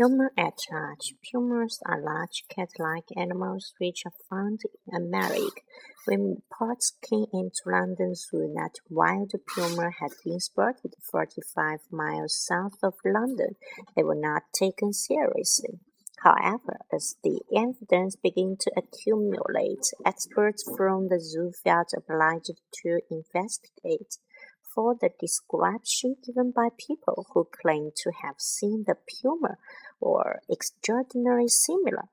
Puma at large. Pumas are large cat-like animals which are found in America. When reports came into London Zoo that wild puma had been spotted 45 miles south of London, they were not taken seriously. However, as the evidence began to accumulate, experts from the zoo felt obliged to investigate for the description given by people who claim to have seen the puma or extraordinarily similar.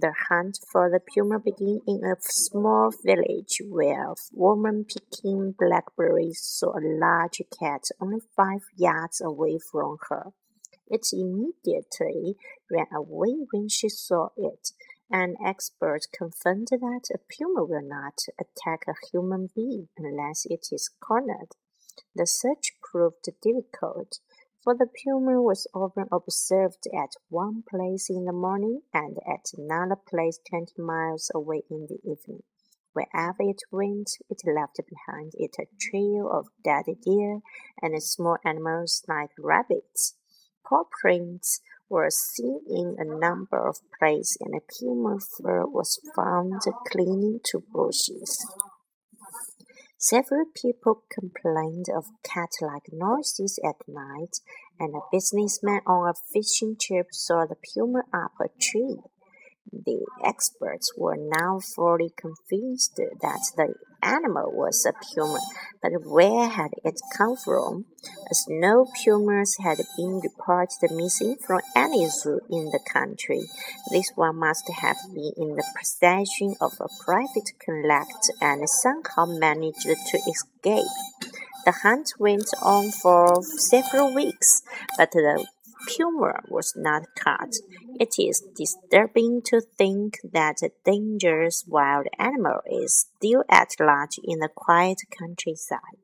The hunt for the puma began in a small village where a woman picking blackberries saw a large cat only five yards away from her. It immediately ran away when she saw it, An expert confirmed that a puma will not attack a human being unless it is cornered. The search proved difficult, for the puma was often observed at one place in the morning and at another place twenty miles away in the evening. Wherever it went, it left behind it a trail of dead deer and small animals like rabbits. Paw prints were seen in a number of places, and a puma fur was found clinging to bushes. Several people complained of cat-like noises at night, and a businessman on a fishing trip saw the puma up a tree. The experts were now fully convinced that the animal was a puma, but where had it come from? As no pumas had been reported missing from any zoo in the country, this one must have been in the possession of a private collector and somehow managed to escape. The hunt went on for several weeks, but the puma was not caught. It is disturbing to think that a dangerous wild animal is still at large in the quiet countryside.